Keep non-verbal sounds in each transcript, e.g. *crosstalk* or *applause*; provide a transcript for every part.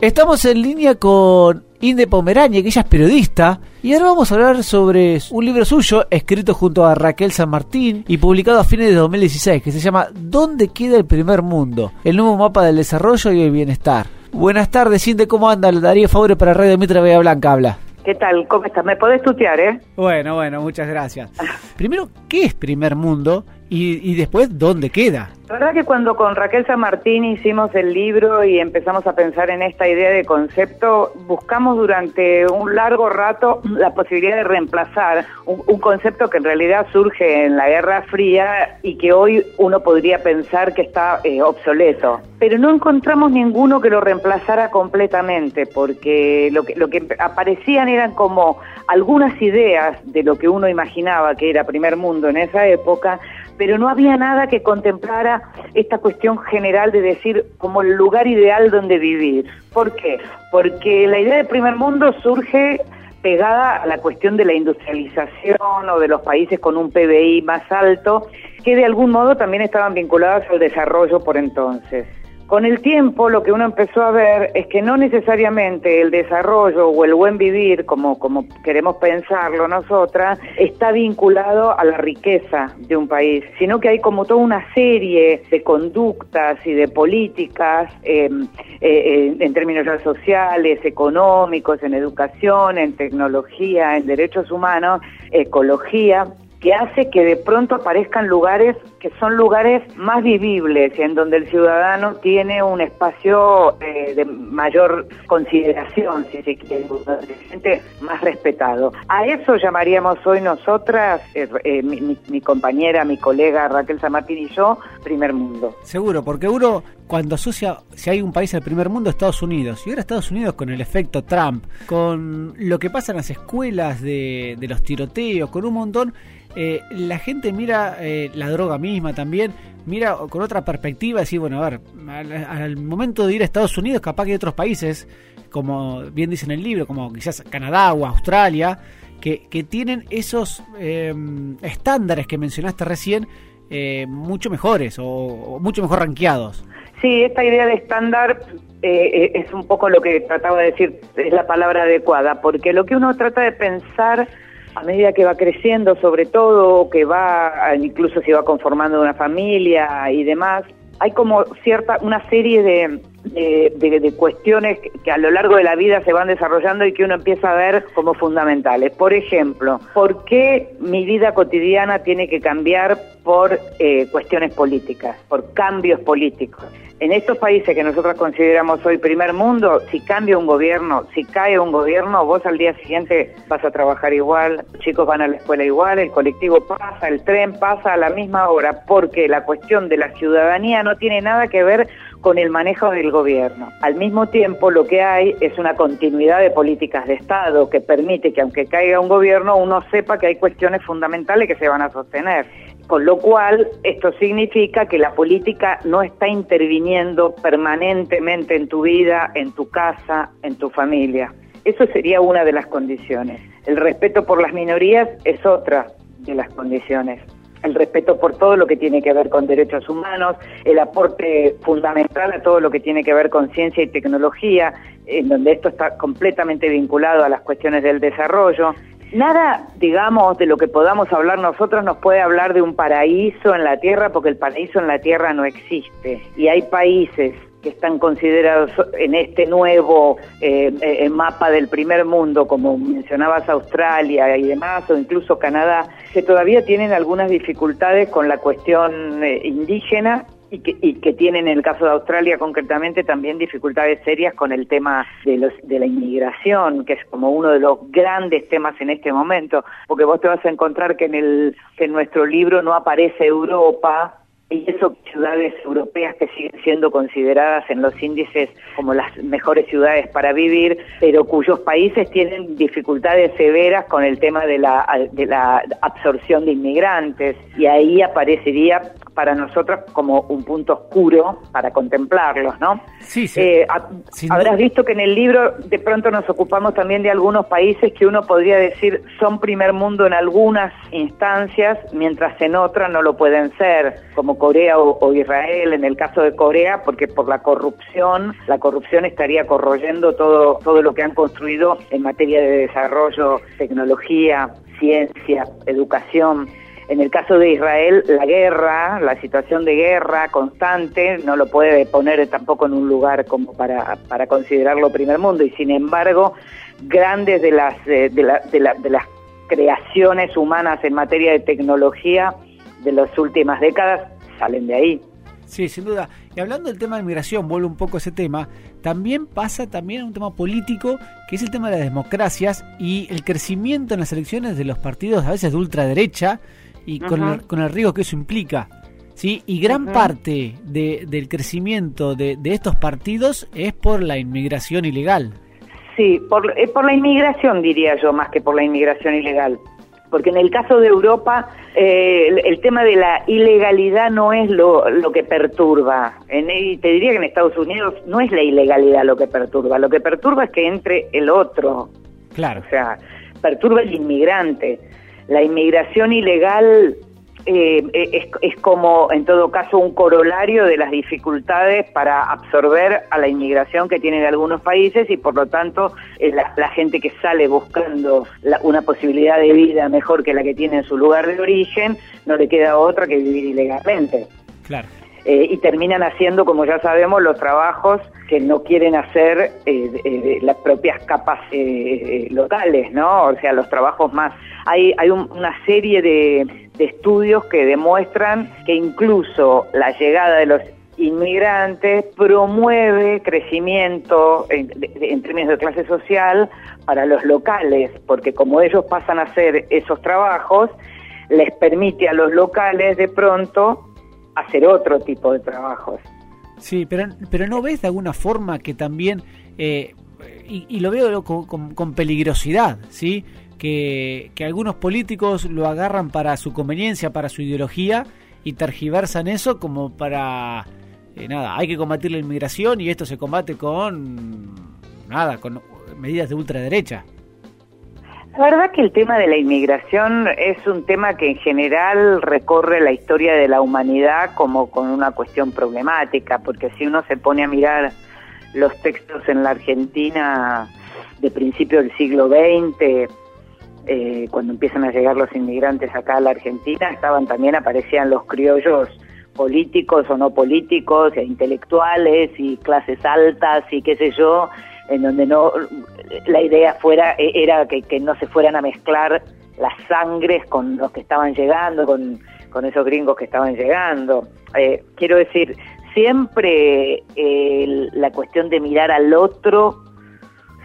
Estamos en línea con Inde Pomerania, que ella es periodista, y ahora vamos a hablar sobre un libro suyo, escrito junto a Raquel San Martín y publicado a fines de 2016, que se llama ¿Dónde queda el primer mundo? El nuevo mapa del desarrollo y el bienestar. Buenas tardes, Inde, ¿cómo anda? Darío Favore para Radio Mitra Vega Blanca habla. ¿Qué tal? ¿Cómo estás? ¿Me podés tutear, eh? Bueno, bueno, muchas gracias. *laughs* Primero, ¿qué es primer mundo? Y, y después, ¿dónde queda? La verdad que cuando con Raquel San Martín hicimos el libro y empezamos a pensar en esta idea de concepto, buscamos durante un largo rato la posibilidad de reemplazar un, concepto que en realidad surge en la Guerra Fría y que hoy uno podría pensar que está eh, obsoleto. Pero no encontramos ninguno que lo reemplazara completamente, porque lo que, lo que aparecían eran como algunas ideas de lo que uno imaginaba que era primer mundo en esa época, pero no había nada que contemplara esta cuestión general de decir como el lugar ideal donde vivir. ¿Por qué? Porque la idea de primer mundo surge pegada a la cuestión de la industrialización o de los países con un PBI más alto, que de algún modo también estaban vinculados al desarrollo por entonces. Con el tiempo lo que uno empezó a ver es que no necesariamente el desarrollo o el buen vivir, como, queremos pensarlo nosotras, está vinculado a la riqueza de un país, sino que hay como toda una serie de conductas y de políticas em, eh, en términos sociales, económicos, en educación, en tecnología, en derechos humanos, ecología, que hace que de pronto aparezcan lugares que son lugares más vivibles, en donde el ciudadano tiene un espacio eh, de mayor consideración, si se quiere, se siente más respetado. A eso llamaríamos hoy nosotras, eh, eh, mi, compañera, mi colega Raquel Martín y yo, primer mundo. Seguro, porque uno cuando asocia, si hay un país al primer mundo, Estados Unidos. Y ahora Estados Unidos con el efecto Trump, con lo que pasa en las escuelas de, de los tiroteos, con un montón eh, la gente mira la droga misma también, mira con otra perspectiva, decir, bueno, a ver, al, momento de ir a Estados Unidos, capaz que hay otros países, como bien dice en el libro, como quizás Canadá o Australia, que, que tienen esos eh, estándares que mencionaste recién, mucho mejores o, mucho mejor rankeados. Sí, esta idea de estándar es un poco lo que trataba de decir, es la palabra adecuada, porque lo que uno trata de pensar a medida que va creciendo, sobre todo, que va, incluso se va conformando una familia y demás, hay como cierta, una serie de, de, cuestiones que, a lo largo de la vida se van desarrollando y que uno empieza a ver como fundamentales. Por ejemplo, ¿por qué mi vida cotidiana tiene que cambiar por eh, cuestiones políticas, por cambios políticos? En estos países que nosotros consideramos hoy primer mundo, si cambia un gobierno, si cae un gobierno, vos al día siguiente vas a trabajar igual, los chicos van a la escuela igual, el colectivo pasa, el tren pasa a la misma hora, porque la cuestión de la ciudadanía no tiene nada que ver con el manejo del gobierno. Al mismo tiempo, lo que hay es una continuidad de políticas de Estado que permite que aunque caiga un gobierno, uno sepa que hay cuestiones fundamentales que se van a sostener. Con lo cual, esto significa que la política no está interviniendo permanentemente en tu vida, en tu casa, en tu familia. Eso sería una de las condiciones. El respeto por las minorías es otra de las condiciones. El respeto por todo lo que tiene que ver con derechos humanos, el aporte fundamental a todo lo que tiene que ver con ciencia y tecnología, en donde esto está completamente vinculado a las cuestiones del desarrollo, Nada, digamos, de lo que podamos hablar nosotros nos puede hablar de un paraíso en la Tierra, porque el paraíso en la Tierra no existe. Y hay países que están considerados en este nuevo eh, eh, mapa del primer mundo, como mencionabas Australia y demás, o incluso Canadá, que todavía tienen algunas dificultades con la cuestión eh, indígena y que, y que tienen en el caso de Australia concretamente también dificultades serias con el tema de, los, de la inmigración, que es como uno de los grandes temas en este momento, porque vos te vas a encontrar que en, el, que en nuestro libro no aparece Europa, y eso ciudades europeas que siguen siendo consideradas en los índices como las mejores ciudades para vivir, pero cuyos países tienen dificultades severas con el tema de la, de la absorción de inmigrantes y ahí aparecería para nosotros como un punto oscuro para contemplarlos, ¿no? Sí, sí. Eh, habrás visto que en el libro de pronto nos ocupamos también de algunos países que uno podría decir son primer mundo en algunas instancias, mientras en otras no lo pueden ser, como Corea o, Israel, en el caso de Corea, porque por la corrupción, la corrupción estaría corroyendo todo, todo lo que han construido en materia de desarrollo, tecnología, ciencia, educación. En el caso de Israel, la guerra, la situación de guerra constante, no lo puede poner tampoco en un lugar como para, para considerarlo primer mundo. Y sin embargo, grandes de las, eh, de, la, de, la, de las creaciones humanas en materia de tecnología de las últimas décadas salen de ahí. Sí, sin duda. Y hablando del tema de migración, vuelvo un poco a ese tema, también pasa también un tema político, que es el tema de las democracias y el crecimiento en las elecciones de los partidos a veces de ultraderecha y con, el, con el riesgo que eso implica. ¿sí? Y gran parte de, del crecimiento de, de estos partidos es por la inmigración ilegal. Sí, por, eh, por la inmigración diría yo, más que por la inmigración ilegal. Porque en el caso de Europa, eh, el, tema de la ilegalidad no es lo, lo que perturba. En, y te diría que en Estados Unidos no es la ilegalidad lo que perturba. Lo que perturba es que entre el otro. Claro. O sea, perturba el inmigrante. La inmigración ilegal eh, es, es, como, en todo caso, un corolario de las dificultades para absorber a la inmigración que tienen algunos países y, por lo tanto, eh, la, la, gente que sale buscando la, una posibilidad de vida mejor que la que tiene en su lugar de origen, no le queda otra que vivir ilegalmente. Claro. Eh, y terminan haciendo, como ya sabemos, los trabajos que no quieren hacer eh, eh, las propias capas locales, ¿no? O sea, los trabajos más... Hay, hay un, una serie de, estudios que demuestran que incluso la llegada de los inmigrantes promueve crecimiento en, en, términos de clase social para los locales, porque como ellos pasan a hacer esos trabajos, les permite a los locales de pronto hacer otro tipo de trabajos. Sí, pero, pero ¿no ves de alguna forma que también, eh, y, y, lo veo con, con, peligrosidad, ¿sí? Que, que, algunos políticos lo agarran para su conveniencia, para su ideología, y tergiversan eso como para, eh, nada, hay que combatir la inmigración y esto se combate con, nada, con medidas de ultraderecha. La verdad que el tema de la inmigración es un tema que en general recorre la historia de la humanidad como con una cuestión problemática, porque si uno se pone a mirar los textos en la Argentina de principio del siglo XX, eh, cuando empiezan a llegar los inmigrantes acá a la Argentina, estaban también aparecían los criollos políticos o no políticos, e intelectuales y clases altas y qué sé yo, en donde no la idea fuera e, era que, que, no se fueran a mezclar las sangres con los que estaban llegando, con, con esos gringos que estaban llegando. Eh, quiero decir, siempre eh, la cuestión de mirar al otro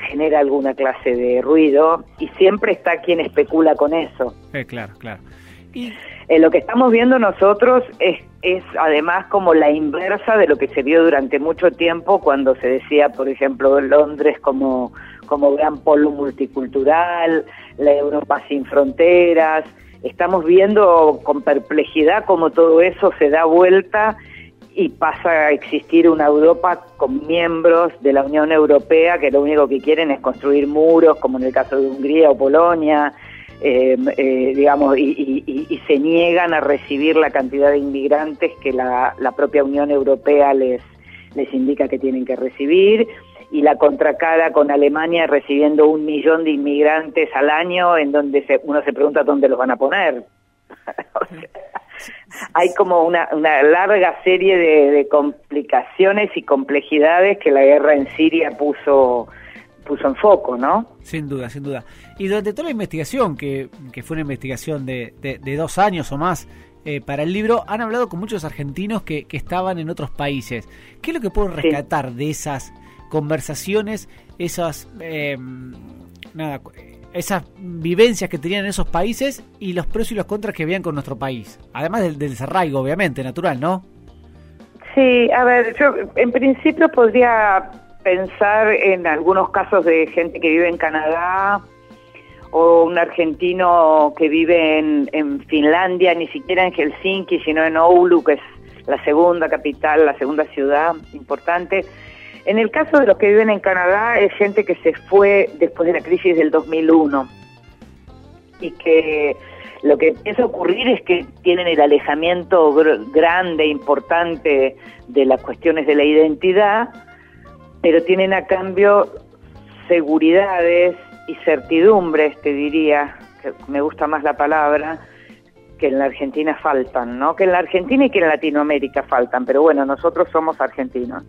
genera alguna clase de ruido y siempre está quien especula con eso. Eh, claro, claro. Y... Eh, lo que estamos viendo nosotros es, es además como la inversa de lo que se vio durante mucho tiempo cuando se decía, por ejemplo, Londres como, como gran polo multicultural, la Europa sin fronteras. Estamos viendo con perplejidad cómo todo eso se da vuelta y pasa a existir una Europa con miembros de la Unión Europea que lo único que quieren es construir muros, como en el caso de Hungría o Polonia, eh, eh, digamos, y, y, y, se niegan a recibir la cantidad de inmigrantes que la, propia Unión Europea les, les indica que tienen que recibir, y la contracara con Alemania recibiendo un millón de inmigrantes al año, en donde se, uno se pregunta dónde los van a poner. *laughs* hay como una, una larga serie de, de complicaciones y complejidades que la guerra en Siria puso puso en foco, ¿no? Sin duda, sin duda. Y durante toda la investigación, que, que fue una investigación de, de, de dos años o más eh, para el libro, han hablado con muchos argentinos que, que, estaban en otros países. ¿Qué es lo que puedo rescatar sí. de esas conversaciones, esas, eh, nada, esas vivencias que tenían en esos países y los pros y los contras que veían con nuestro país? Además del, del desarraigo, obviamente, natural, ¿no? Sí, a ver, yo en principio podría pensar en algunos casos de gente que vive en Canadá o un argentino que vive en, Finlandia, ni siquiera en Helsinki, sino en Oulu, que es la segunda capital, la segunda ciudad importante. En el caso de los que viven en Canadá, es gente que se fue después de la crisis del 2001 y que lo que empieza a ocurrir es que tienen el alejamiento grande, importante de las cuestiones de la identidad, pero tienen a cambio seguridades y certidumbres, te diría, que me gusta más la palabra, que en la Argentina faltan, ¿no? Que en la Argentina y que en Latinoamérica faltan, pero bueno, nosotros somos argentinos.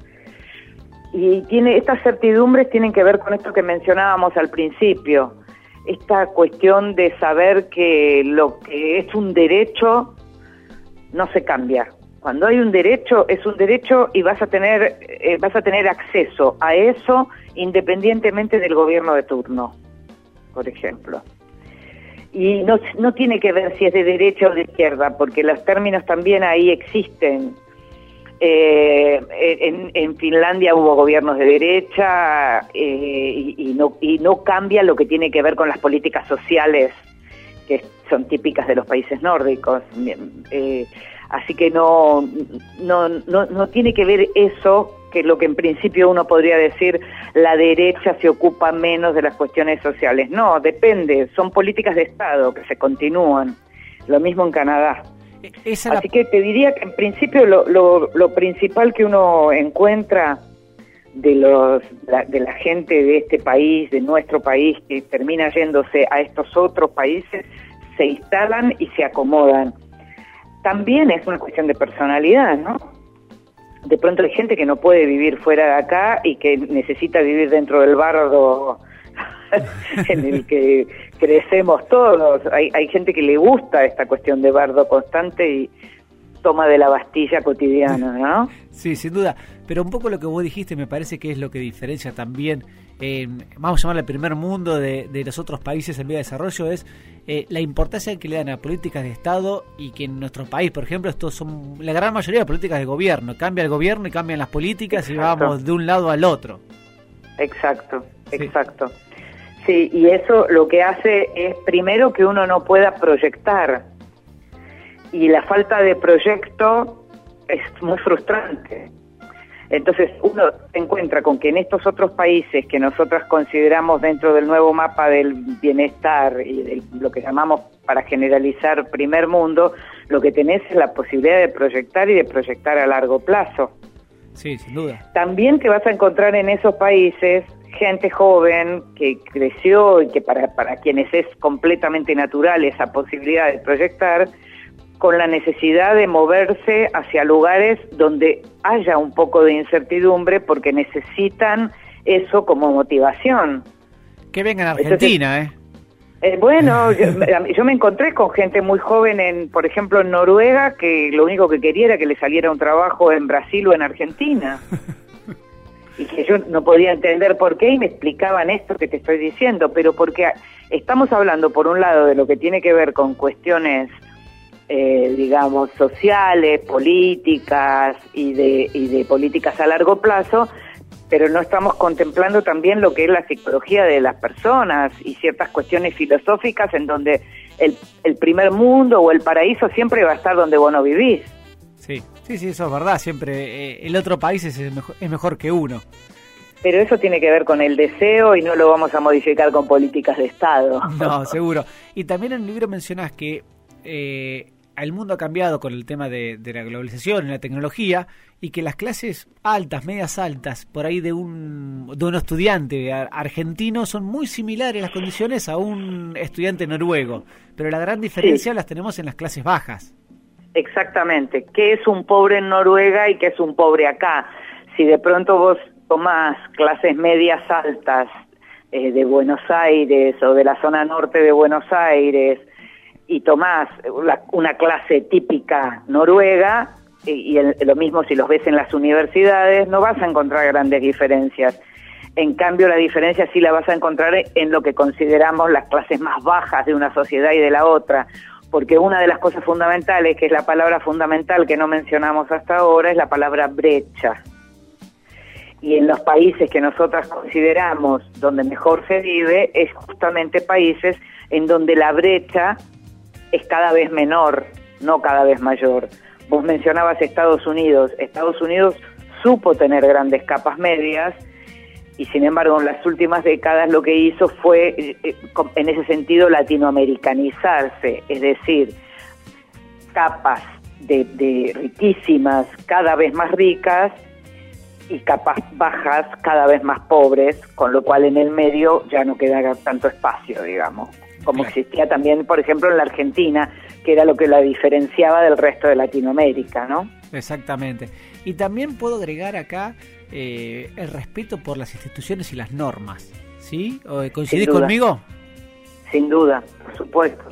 Y tiene estas certidumbres tienen que ver con esto que mencionábamos al principio, esta cuestión de saber que lo que es un derecho no se cambia. Cuando hay un derecho es un derecho y vas a tener eh, vas a tener acceso a eso independientemente del gobierno de turno, por ejemplo y no, no tiene que ver si es de derecha o de izquierda, porque los términos también ahí existen. Eh, en, Finlandia hubo gobiernos de derecha eh, y, no, y no cambia lo que tiene que ver con las políticas sociales que son típicas de los países nórdicos. Así que no, no, no, no tiene que ver eso que lo que en principio uno podría decir la derecha se ocupa menos de las cuestiones sociales. No, depende, son políticas de Estado que se continúan. Lo mismo en Canadá. E-, Así que te diría que en principio lo, lo, principal que uno encuentra de, los, de la gente de este país, de nuestro país, que termina yéndose a estos otros países, se instalan y se acomodan. También es una cuestión de personalidad, ¿no? de pronto hay gente que no puede vivir fuera de acá y que necesita vivir dentro del bardo *laughs* en el que crecemos todos. Hay, hay gente que le gusta esta cuestión de bardo constante y toma de la Bastilla cotidiana, ¿no? Sí, sin duda. Pero un poco lo que vos dijiste me parece que es lo que diferencia también, eh, vamos a llamarle el primer mundo de, de los otros países en vía de desarrollo, es eh, la importancia que le dan a políticas de Estado y que en nuestro país, por ejemplo, estos son la gran mayoría de políticas de gobierno. Cambia el gobierno y cambian las políticas y vamos de un lado al otro. Exacto, exacto. Sí, y eso lo que hace es primero que uno no pueda proyectar. Y la falta de proyecto es muy frustrante. Entonces uno se encuentra con que en estos otros países que nosotros consideramos dentro del nuevo mapa del bienestar y de lo que llamamos para generalizar primer mundo, lo que tenés es la posibilidad de proyectar y de proyectar a largo plazo. Sí, sin duda. También te vas a encontrar en esos países gente joven que creció y que para, para quienes es completamente natural esa posibilidad de proyectar, con la necesidad de moverse hacia lugares donde haya un poco de incertidumbre porque necesitan eso como motivación. Que vengan a Argentina, ¿eh? ¿eh? bueno, *laughs* yo, me encontré con gente muy joven, en, por ejemplo, en Noruega, que lo único que quería era que le saliera un trabajo en Brasil o en Argentina. *laughs* y que yo no podía entender por qué y me explicaban esto que te estoy diciendo, pero porque estamos hablando, por un lado, de lo que tiene que ver con cuestiones eh, digamos, sociales, políticas y de, y de políticas a largo plazo, pero no estamos contemplando también lo que es la psicología de las personas y ciertas cuestiones filosóficas en donde el, el primer mundo o el paraíso siempre va a estar donde vos no vivís. Sí, sí, sí, eso es verdad, siempre eh, el otro país es mejor, es mejor que uno. Pero eso tiene que ver con el deseo y no lo vamos a modificar con políticas de Estado. No, *laughs* seguro. Y también en el libro mencionas que eh, el mundo ha cambiado con el tema de, la globalización y la tecnología y que las clases altas, medias altas, por ahí de un, de un estudiante argentino son muy similares las condiciones a un estudiante noruego, pero la gran diferencia las tenemos en las clases bajas. Exactamente, ¿qué es un pobre en Noruega y qué es un pobre acá? Si de pronto vos tomás clases medias altas eh, de Buenos Aires o de la zona norte de Buenos Aires, y tomás una clase típica noruega, y, lo mismo si los ves en las universidades, no vas a encontrar grandes diferencias. En cambio, la diferencia sí la vas a encontrar en lo que consideramos las clases más bajas de una sociedad y de la otra, porque una de las cosas fundamentales, que es la palabra fundamental que no mencionamos hasta ahora, es la palabra brecha. Y en los países que nosotras consideramos donde mejor se vive, es justamente países en donde la brecha es cada vez menor, no cada vez mayor. Vos mencionabas Estados Unidos. Estados Unidos supo tener grandes capas medias y sin embargo en las últimas décadas lo que hizo fue, eh, eh, en ese sentido, latinoamericanizarse, es decir, capas de, riquísimas cada vez más ricas y capas bajas cada vez más pobres, con lo cual en el medio ya no queda tanto espacio, digamos, como existía también, por ejemplo, en la Argentina, que era lo que la diferenciaba del resto de Latinoamérica, ¿no? Exactamente. Y también puedo agregar acá eh, el respeto por las instituciones y las normas, ¿sí? ¿Coincidís conmigo? Sin duda, por supuesto,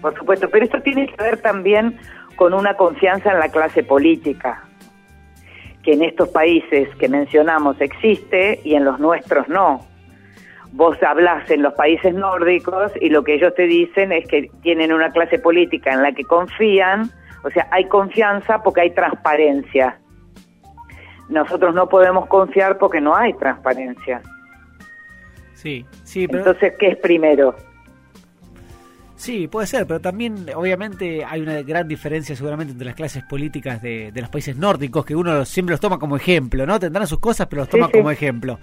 por supuesto. Pero esto tiene que ver también con una confianza en la clase política, que en estos países que mencionamos existe y en los nuestros no. Vos hablas en los países nórdicos y lo que ellos te dicen es que tienen una clase política en la que confían, o sea, hay confianza porque hay transparencia. Nosotros no podemos confiar porque no hay transparencia. Sí, sí, pero... Entonces, ¿qué es primero? Sí, puede ser, pero también obviamente hay una gran diferencia seguramente entre las clases políticas de, los países nórdicos, que uno siempre los toma como ejemplo, ¿no? Tendrán sus cosas, pero los toma como ejemplo.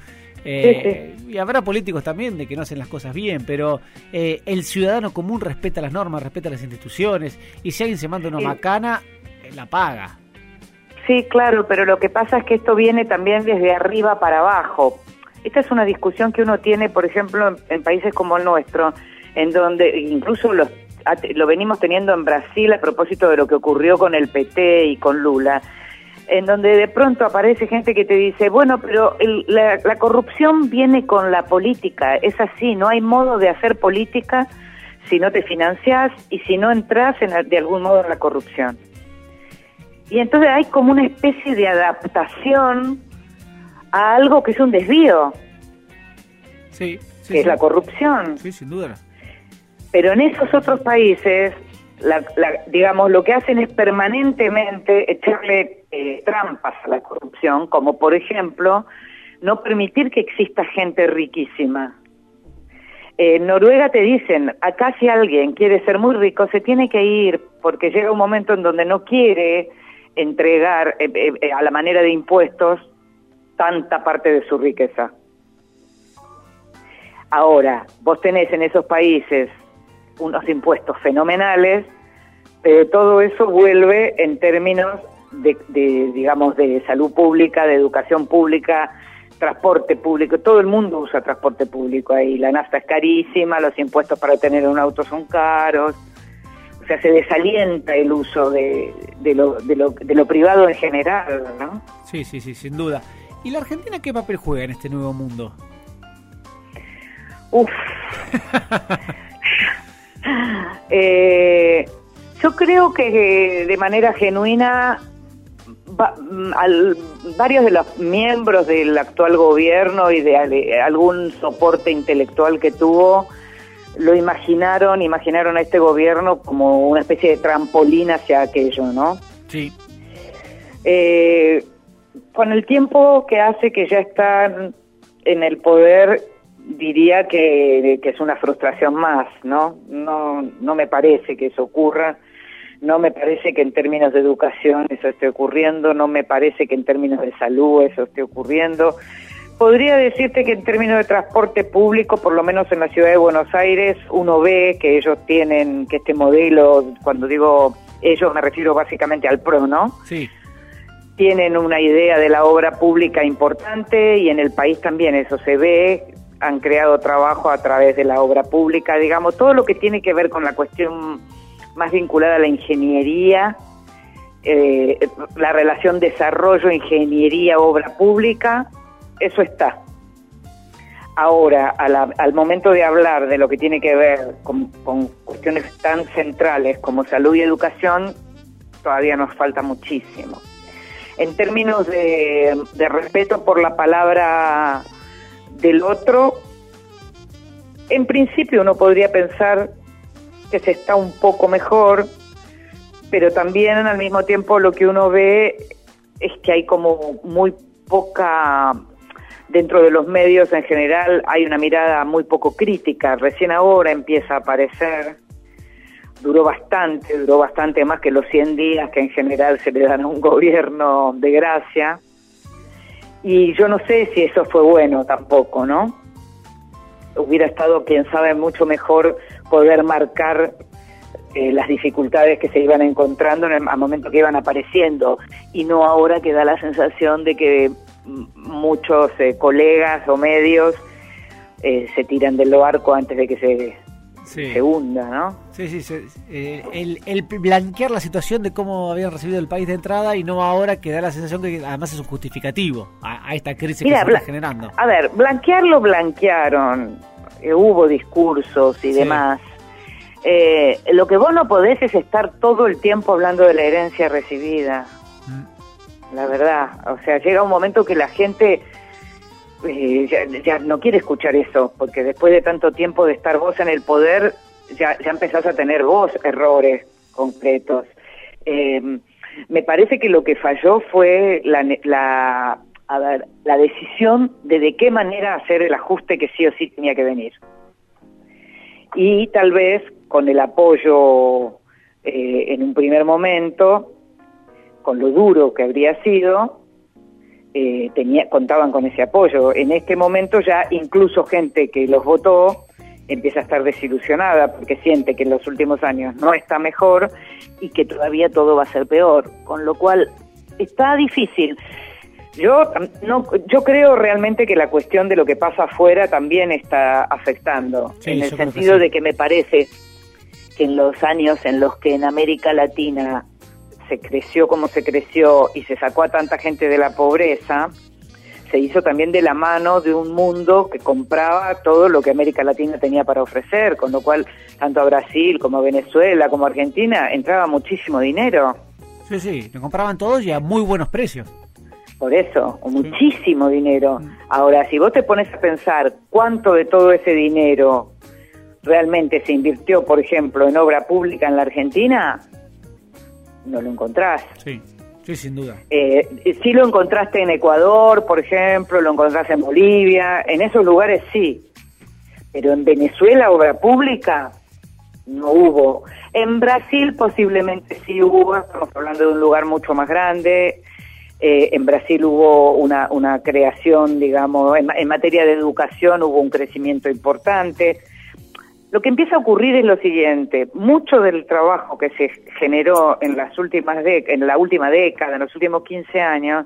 Eh, y habrá políticos también de que no hacen las cosas bien, pero eh, el ciudadano común respeta las normas, respeta las instituciones, y si alguien se manda una macana, eh, la paga. Sí, claro, pero lo que pasa es que esto viene también desde arriba para abajo. Esta es una discusión que uno tiene, por ejemplo, en países como el nuestro en donde incluso lo venimos teniendo en Brasil a propósito de lo que ocurrió con el PT y con Lula, en donde de pronto aparece gente que te dice, bueno, pero la, corrupción viene con la política, es así, no hay modo de hacer política si no te financias y si no entras en, de algún modo en la corrupción. Y entonces hay como una especie de adaptación a algo que es un desvío. Sí, que es la corrupción. Sí, sin duda. Pero en esos otros países, digamos, lo que hacen es permanentemente echarle eh, trampas a la corrupción, como por ejemplo, no permitir que exista gente riquísima. En Noruega te dicen, acá si alguien quiere ser muy rico, se tiene que ir, porque llega un momento en donde no quiere entregar eh, eh, a la manera de impuestos tanta parte de su riqueza. Ahora, vos tenés en esos países unos impuestos fenomenales, pero todo eso vuelve en términos de, digamos, de salud pública, de educación pública, transporte público, todo el mundo usa transporte público ahí, la nafta es carísima, los impuestos para tener un auto son caros, o sea, se desalienta el uso de, lo, de, lo, de lo privado en general, ¿no? Sí, sí, sí, sin duda. ¿Y la Argentina qué papel juega en este nuevo mundo? Uf. *laughs* *laughs* Eh, yo creo que de manera genuina mm, varios de los miembros del actual gobierno y de, algún soporte intelectual que tuvo lo imaginaron, imaginaron a este gobierno como una especie de trampolín hacia aquello, ¿no? Sí. Eh, con el tiempo que hace que ya están en el poder, diría que, es una frustración más, ¿no? ¿no? No me parece que eso ocurra, no me parece que en términos de educación eso esté ocurriendo, no me parece que en términos de salud eso esté ocurriendo. Podría decirte que en términos de transporte público, por lo menos en la ciudad de Buenos Aires, uno ve que ellos tienen, que este modelo, cuando digo ellos me refiero básicamente al PRO, ¿no? Sí tienen una idea de la obra pública importante y en el país también eso se ve, han creado trabajo a través de la obra pública, digamos, todo lo que tiene que ver con la cuestión más vinculada a la ingeniería, eh, la relación desarrollo, ingeniería, obra pública, eso está. Ahora, al momento de hablar de lo que tiene que ver con, cuestiones tan centrales como salud y educación, todavía nos falta muchísimo. En términos de respeto por la palabra del otro, en principio uno podría pensar que se está un poco mejor, pero también al mismo tiempo lo que uno ve es que hay como muy poca, dentro de los medios en general hay una mirada muy poco crítica, recién ahora empieza a aparecer, duró bastante, duró bastante más que los 100 días que en general se le dan a un gobierno de gracia, Y yo no sé si eso fue bueno tampoco, ¿no? Hubiera estado, quién sabe, mucho mejor poder marcar eh, las dificultades que se iban encontrando en el, al momento que iban apareciendo y no ahora que da la sensación de que muchos eh, colegas o medios eh, se tiran del barco antes de que se, se hunda, ¿no? Sí, sí, eh, el, el, blanquear la situación de cómo habían recibido el país de entrada y no ahora que da la sensación que además es un justificativo a, esta crisis que se está generando. A ver, blanquearlo blanquearon, hubo discursos y demás. lo que vos no podés es estar todo el tiempo hablando de la herencia recibida la verdad. O sea, llega un momento que la gente eh, ya, no quiere escuchar eso, porque después de tanto tiempo de estar vos en el poder, ya, ya empezás a tener vos errores concretos. Eh, me parece que lo que falló fue la, la, la decisión de de qué manera hacer el ajuste que sí o sí tenía que venir. Y tal vez con el apoyo eh, en un primer momento con lo duro que habría sido, eh, tenía, contaban con ese apoyo. En este momento ya incluso gente que los votó empieza a estar desilusionada porque siente que en los últimos años no está mejor y que todavía todo va a ser peor, con lo cual está difícil. Yo no, yo creo realmente que la cuestión de lo que pasa afuera también está afectando, en el sentido de que me parece que en los años en los que en América Latina se creció como se creció y se sacó a tanta gente de la pobreza, se hizo también de la mano de un mundo que compraba todo lo que América Latina tenía para ofrecer, con lo cual tanto a Brasil como a Venezuela como a Argentina entraba muchísimo dinero. Sí, sí, lo compraban todos y a muy buenos precios. Por eso, muchísimo dinero. Mm. Ahora, si vos te pones a pensar cuánto de todo ese dinero realmente se invirtió, por ejemplo, en obra pública en la Argentina, no lo encontrás. Sí, sí, sin duda. Eh, sí lo encontraste en Ecuador, por ejemplo, lo encontraste en Bolivia, en esos lugares sí, pero en Venezuela obra pública no hubo. En Brasil posiblemente sí hubo, estamos hablando de un lugar mucho más grande. Eh, en Brasil hubo una, una creación, digamos, en materia de educación hubo un crecimiento importante lo que empieza a ocurrir es lo siguiente, mucho del trabajo que se generó en las últimas en la última década, en los últimos 15 años,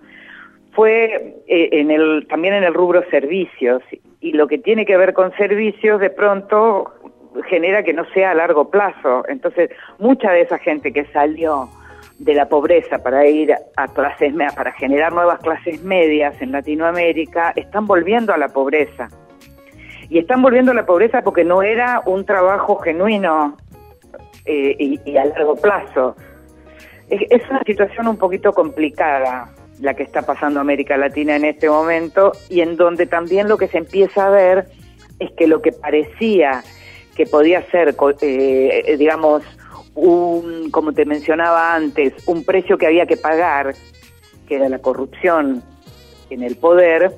fue eh, en el también en el rubro servicios. Y lo que tiene que ver con servicios de pronto genera que no sea a largo plazo. Entonces, mucha de esa gente que salió de la pobreza para ir a clases para generar nuevas clases medias en Latinoamérica están volviendo a la pobreza y están volviendo a la pobreza porque no era un trabajo genuino eh, y, a largo plazo. Es, una situación un poquito complicada la que está pasando América Latina en este momento y en donde también lo que se empieza a ver es que lo que parecía que podía ser, eh, digamos, un, como te mencionaba antes, un precio que había que pagar, que era la corrupción en el poder,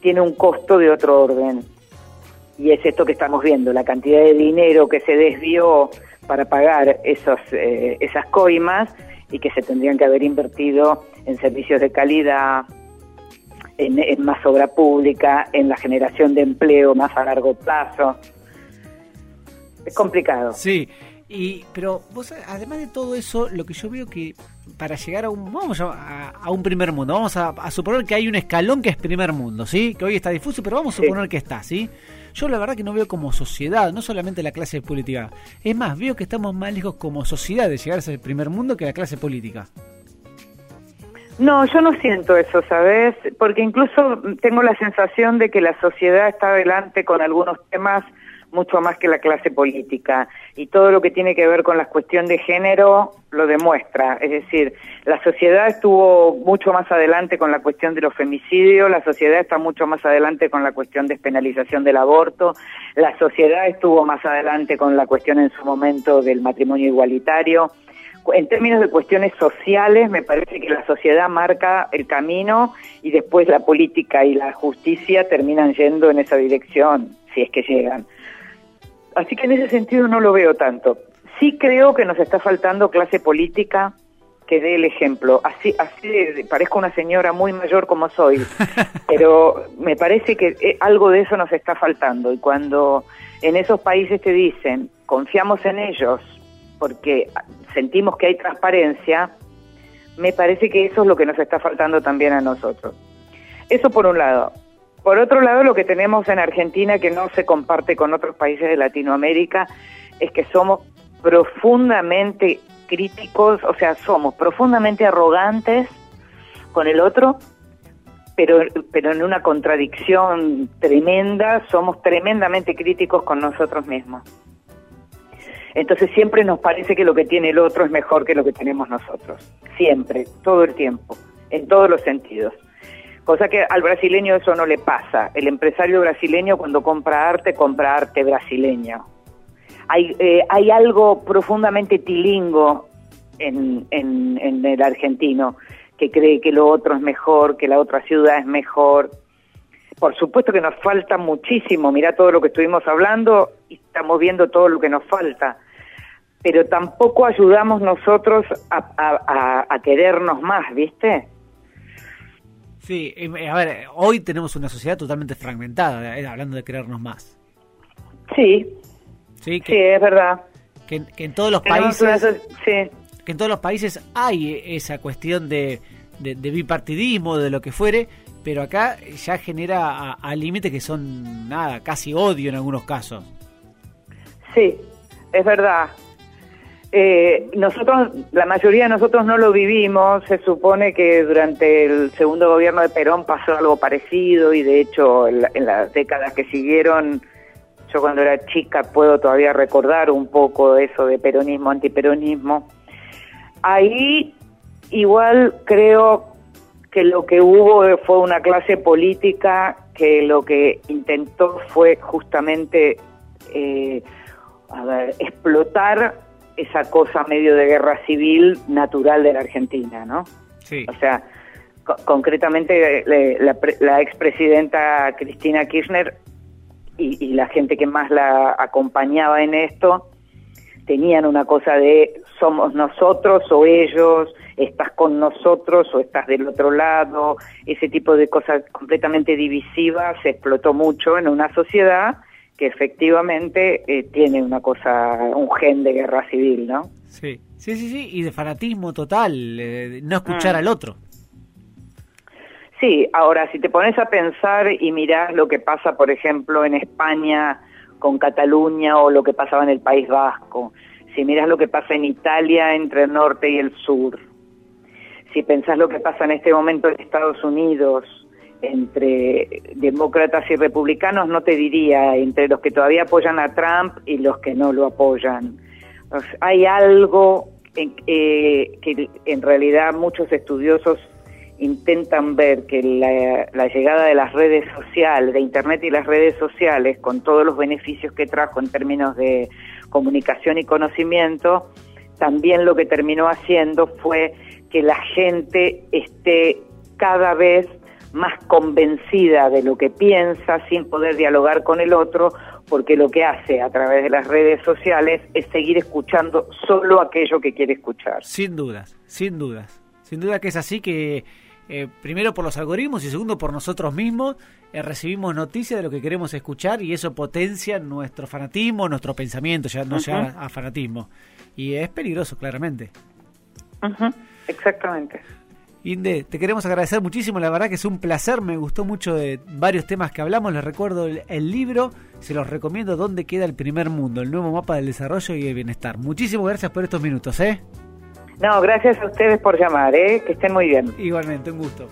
tiene un costo de otro orden y es esto que estamos viendo, la cantidad de dinero que se desvió para pagar esos, eh, esas coimas y que se tendrían que haber invertido en servicios de calidad, en, más obra pública, en la generación de empleo más a largo plazo. Es complicado. Sí, y, pero vos, además de todo eso, lo que yo veo que para llegar a un, vamos a, un primer mundo, vamos a, suponer que hay un escalón que es primer mundo, ¿sí? Que hoy está difuso, pero vamos a suponer que está, ¿sí? Yo la verdad que no veo como sociedad, no solamente la clase política. Es más, veo que estamos más lejos como sociedad de llegar a ese primer mundo que la clase política. No, yo no siento eso, ¿sabes? Porque incluso tengo la sensación de que la sociedad está adelante con algunos temas mucho más que la clase política. Y todo lo que tiene que ver con la cuestión de género lo demuestra. Es decir, la sociedad estuvo mucho más adelante con la cuestión de los femicidios, la sociedad está mucho más adelante con la cuestión de despenalización del aborto, la sociedad estuvo más adelante con la cuestión en su momento del matrimonio igualitario. En términos de cuestiones sociales, me parece que la sociedad marca el camino y después la política y la justicia terminan yendo en esa dirección, si es que llegan. Así que en ese sentido no lo veo tanto. Sí creo que nos está faltando clase política, que dé el ejemplo. Así, así parezco una señora muy mayor como soy, *laughs* pero me parece que eh, algo de eso nos está faltando. Y cuando en esos países te dicen, confiamos en ellos porque sentimos que hay transparencia, me parece que eso es lo que nos está faltando también a nosotros. Eso por un lado. Por otro lado, lo que tenemos en Argentina que no se comparte con otros países de Latinoamérica es que somos profundamente críticos, o sea, somos profundamente arrogantes con el otro, pero, pero en una contradicción tremenda, somos tremendamente críticos con nosotros mismos. Entonces siempre nos parece que lo que tiene el otro es mejor que lo que tenemos nosotros, siempre, todo el tiempo, en todos los sentidos. Cosa que al brasileño eso no le pasa. El empresario brasileño cuando compra arte, compra arte brasileño hay, eh, hay algo profundamente tilingo en, en, el argentino, que cree que lo otro es mejor, que la otra ciudad es mejor. Por supuesto que nos falta muchísimo, mira todo lo que estuvimos hablando y estamos viendo todo lo que nos falta, pero tampoco ayudamos nosotros a, a, querernos más, ¿viste? Sí, eh, a ver, hoy tenemos una sociedad totalmente fragmentada, eh, hablando de querernos más. Sí, Sí, es verdad. Que, en todos los países... Que en todos los países hay esa cuestión de, de, bipartidismo, de lo que fuere, pero acá ya genera al límite que son nada, casi odio en algunos casos. Sí, es verdad. Eh, nosotros, la mayoría de nosotros no lo vivimos. Se supone que durante el segundo gobierno de Perón pasó algo parecido y de hecho en las décadas que siguieron yo cuando era chica puedo todavía recordar un poco eso de peronismo, antiperonismo. Ahí igual creo que lo que hubo fue una clase política que lo que intentó fue justamente eh, a ver, explotar esa cosa medio de guerra civil natural de la Argentina, ¿no? Sí. O sea, concretamente la, la expresidenta Cristina Kirchner y, la gente que más la acompañaba en esto tenían una cosa de somos nosotros o ellos, estás con nosotros o estás del otro lado, ese tipo de cosas completamente divisivas se explotó mucho en una sociedad que efectivamente eh, tiene una cosa, un gen de guerra civil, ¿no? Sí, sí, sí, sí, y de fanatismo total, eh, no escuchar mm. al otro. Sí, ahora si te pones a pensar y mirás lo que pasa, por ejemplo, en España con Cataluña o lo que pasaba en el País Vasco, si miras lo que pasa en Italia entre el norte y el sur, si pensás lo que pasa en este momento en Estados Unidos entre demócratas y republicanos, no te diría entre los que todavía apoyan a Trump y los que no lo apoyan. hay algo eh, que en realidad muchos estudiosos intentan ver que la, llegada de las redes sociales, de Internet y las redes sociales, con todos los beneficios que trajo en términos de comunicación y conocimiento, también lo que terminó haciendo fue que la gente esté cada vez más convencida de lo que piensa sin poder dialogar con el otro, porque lo que hace a través de las redes sociales es seguir escuchando solo aquello que quiere escuchar. Sin dudas, sin dudas. Sin duda que es así que eh, primero por los algoritmos y segundo por nosotros mismos, eh, recibimos noticias de lo que queremos escuchar y eso potencia nuestro fanatismo, nuestro pensamiento, ya no sea a fanatismo. Y es peligroso, claramente. Exactamente. Inde, te queremos agradecer muchísimo, la verdad que es un placer, me gustó mucho de varios temas que hablamos, les recuerdo el, el libro, se los recomiendo, ¿Dónde queda el primer mundo? El nuevo mapa del desarrollo y el bienestar. Muchísimas gracias por estos minutos, ¿eh? No, gracias a ustedes por llamar, ¿eh? que estén muy bien. Igualmente, un gusto.